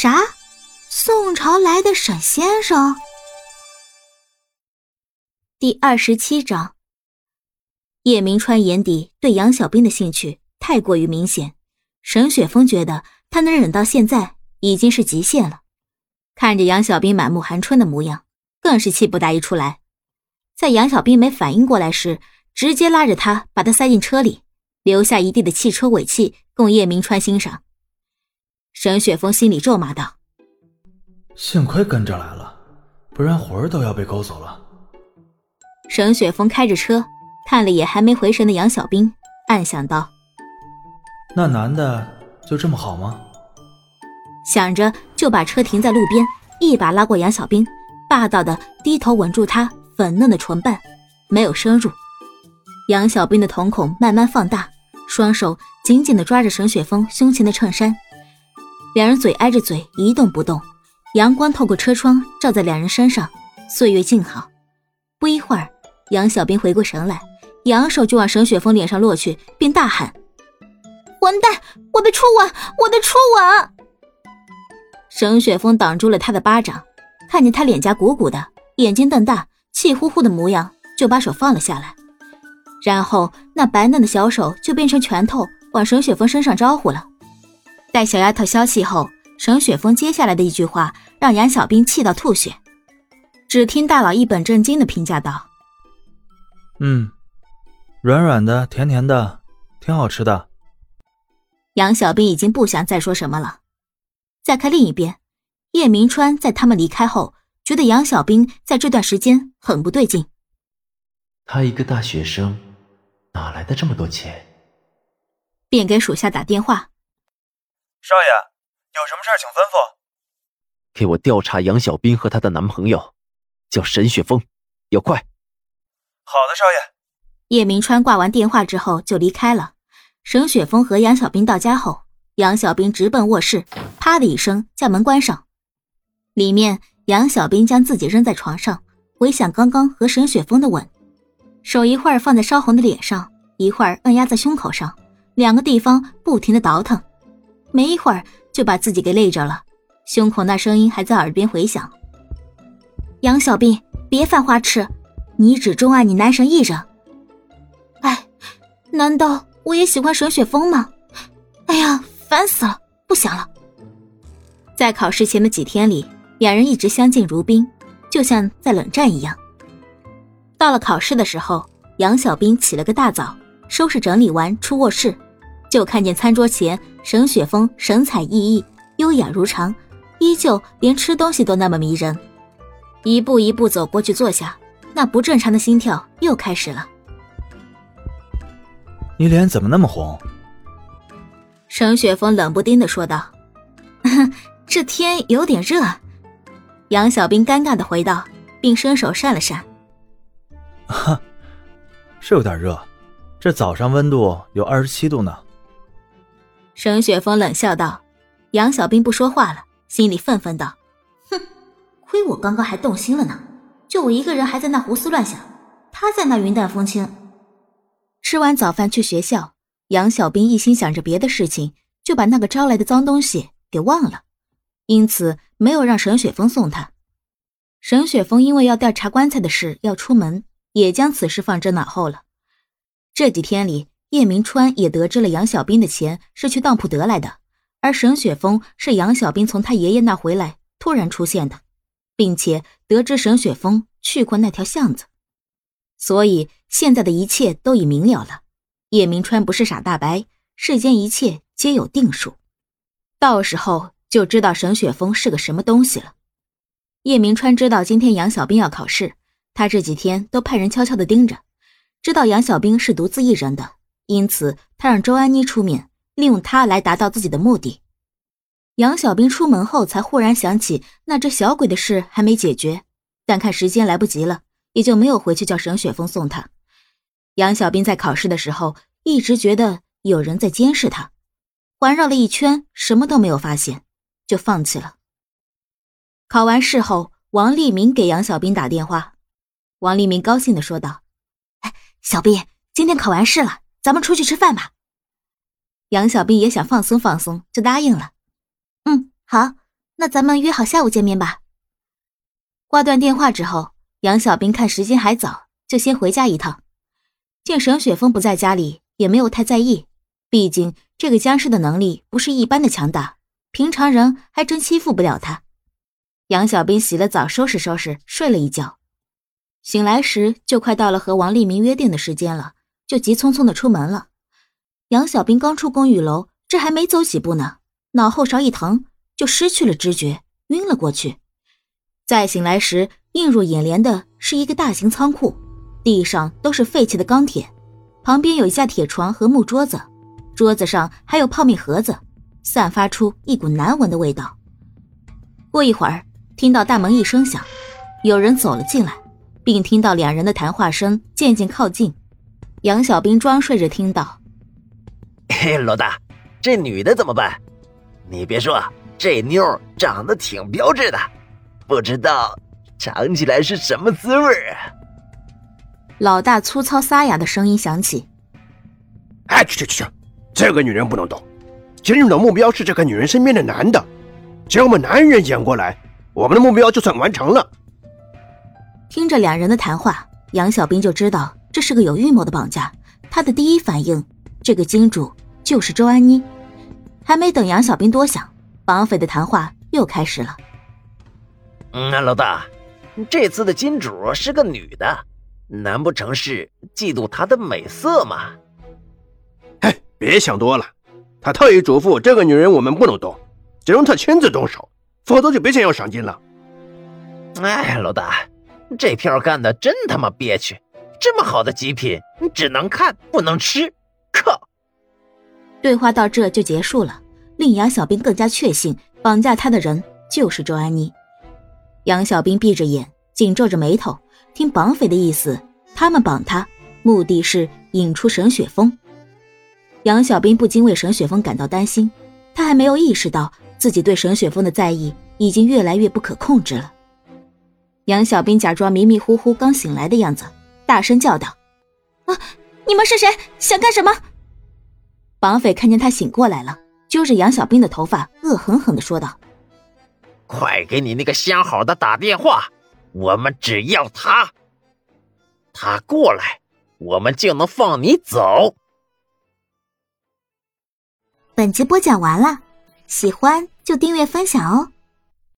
啥？宋朝来的沈先生？第二十七章。叶明川眼底对杨小兵的兴趣太过于明显，沈雪峰觉得他能忍到现在已经是极限了。看着杨小兵满目寒春的模样，更是气不打一处来。在杨小兵没反应过来时，直接拉着他把他塞进车里，留下一地的汽车尾气供叶明川欣赏。沈雪峰心里咒骂道：“幸亏跟着来了，不然魂儿都要被勾走了。”沈雪峰开着车，看了眼还没回神的杨小兵，暗想道：“那男的就这么好吗？”想着，就把车停在路边，一把拉过杨小兵，霸道的低头吻住他粉嫩的唇瓣，没有深入。杨小兵的瞳孔慢慢放大，双手紧紧的抓着沈雪峰胸前的衬衫，两人嘴挨着嘴，一动不动。阳光透过车窗照在两人身上，岁月静好。不一会儿。杨小兵回过神来，扬手就往沈雪峰脸上落去，并大喊：“混蛋！我的初吻，我的初吻！”沈雪峰挡住了他的巴掌，看见他脸颊鼓鼓的，眼睛瞪大，气呼呼的模样，就把手放了下来。然后那白嫩的小手就变成拳头，往沈雪峰身上招呼了。待小丫头消气后，沈雪峰接下来的一句话让杨小兵气到吐血。只听大佬一本正经的评价道。嗯，软软的，甜甜的，挺好吃的。杨小兵已经不想再说什么了。再看另一边，叶明川在他们离开后，觉得杨小兵在这段时间很不对劲。他一个大学生，哪来的这么多钱？便给属下打电话：“少爷，有什么事请吩咐。给我调查杨小斌和她的男朋友，叫沈雪峰，要快。”好的，少爷。叶明川挂完电话之后就离开了。沈雪峰和杨小兵到家后，杨小兵直奔卧室，啪的一声将门关上。里面，杨小兵将自己扔在床上，回想刚刚和沈雪峰的吻，手一会儿放在烧红的脸上，一会儿按压在胸口上，两个地方不停的倒腾，没一会儿就把自己给累着了，胸口那声音还在耳边回响：“杨小兵，别犯花痴。”你只钟爱你男神一人，哎，难道我也喜欢沈雪峰吗？哎呀，烦死了，不想了。在考试前的几天里，两人一直相敬如宾，就像在冷战一样。到了考试的时候，杨小兵起了个大早，收拾整理完出卧室，就看见餐桌前沈雪峰神采奕奕、优雅如常，依旧连吃东西都那么迷人，一步一步走过去坐下。那不正常的心跳又开始了。你脸怎么那么红？沈雪峰冷不丁的说道：“这天有点热。”杨小兵尴尬的回道，并伸手扇了扇。“哈，是有点热，这早上温度有二十七度呢。”沈雪峰冷笑道。杨小兵不说话了，心里愤愤道：“哼，亏我刚刚还动心了呢。”就我一个人还在那胡思乱想，他在那云淡风轻。吃完早饭去学校，杨小兵一心想着别的事情，就把那个招来的脏东西给忘了，因此没有让沈雪峰送他。沈雪峰因为要调查棺材的事要出门，也将此事放之脑后了。这几天里，叶明川也得知了杨小兵的钱是去当铺得来的，而沈雪峰是杨小兵从他爷爷那回来突然出现的。并且得知沈雪峰去过那条巷子，所以现在的一切都已明了了。叶明川不是傻大白，世间一切皆有定数，到时候就知道沈雪峰是个什么东西了。叶明川知道今天杨小兵要考试，他这几天都派人悄悄的盯着，知道杨小兵是独自一人的，因此他让周安妮出面，利用他来达到自己的目的。杨小兵出门后，才忽然想起那只小鬼的事还没解决，但看时间来不及了，也就没有回去叫沈雪峰送他。杨小兵在考试的时候一直觉得有人在监视他，环绕了一圈，什么都没有发现，就放弃了。考完试后，王立明给杨小兵打电话，王立明高兴的说道：“哎，小兵，今天考完试了，咱们出去吃饭吧。”杨小兵也想放松放松，就答应了。嗯好，那咱们约好下午见面吧。挂断电话之后，杨小兵看时间还早，就先回家一趟。见沈雪峰不在家里，也没有太在意，毕竟这个僵尸的能力不是一般的强大，平常人还真欺负不了他。杨小兵洗了澡，收拾收拾，睡了一觉。醒来时就快到了和王立明约定的时间了，就急匆匆的出门了。杨小兵刚出公寓楼，这还没走几步呢，脑后勺一疼，就失去了知觉，晕了过去。再醒来时，映入眼帘的是一个大型仓库，地上都是废弃的钢铁，旁边有一架铁床和木桌子，桌子上还有泡面盒子，散发出一股难闻的味道。过一会儿，听到大门一声响，有人走了进来，并听到两人的谈话声渐渐靠近。杨小兵装睡着听到：“ 嘿，老大，这女的怎么办？你别说，这妞长得挺标致的。”不知道尝起来是什么滋味啊！老大粗糙沙哑的声音响起：“哎，去去去，这个女人不能动。今日的目标是这个女人身边的男的，只要我们男人捡过来，我们的目标就算完成了。”听着两人的谈话，杨小兵就知道这是个有预谋的绑架。他的第一反应，这个金主就是周安妮。还没等杨小兵多想，绑匪的谈话又开始了。嗯，老大，这次的金主是个女的，难不成是嫉妒她的美色吗？嘿，别想多了，他特意嘱咐这个女人我们不能动，只能他亲自动手，否则就别想要赏金了。哎，老大，这票干的真他妈憋屈！这么好的极品，你只能看不能吃，靠！对话到这就结束了，令杨小兵更加确信绑架他的人就是周安妮。杨小兵闭着眼，紧皱着眉头，听绑匪的意思，他们绑他，目的是引出沈雪峰。杨小兵不禁为沈雪峰感到担心，他还没有意识到自己对沈雪峰的在意已经越来越不可控制了。杨小兵假装迷迷糊糊刚醒来的样子，大声叫道：“啊，你们是谁？想干什么？”绑匪看见他醒过来了，揪着杨小兵的头发，恶狠狠地说道。快给你那个相好的打电话，我们只要他，他过来，我们就能放你走。本集播讲完了，喜欢就订阅分享哦。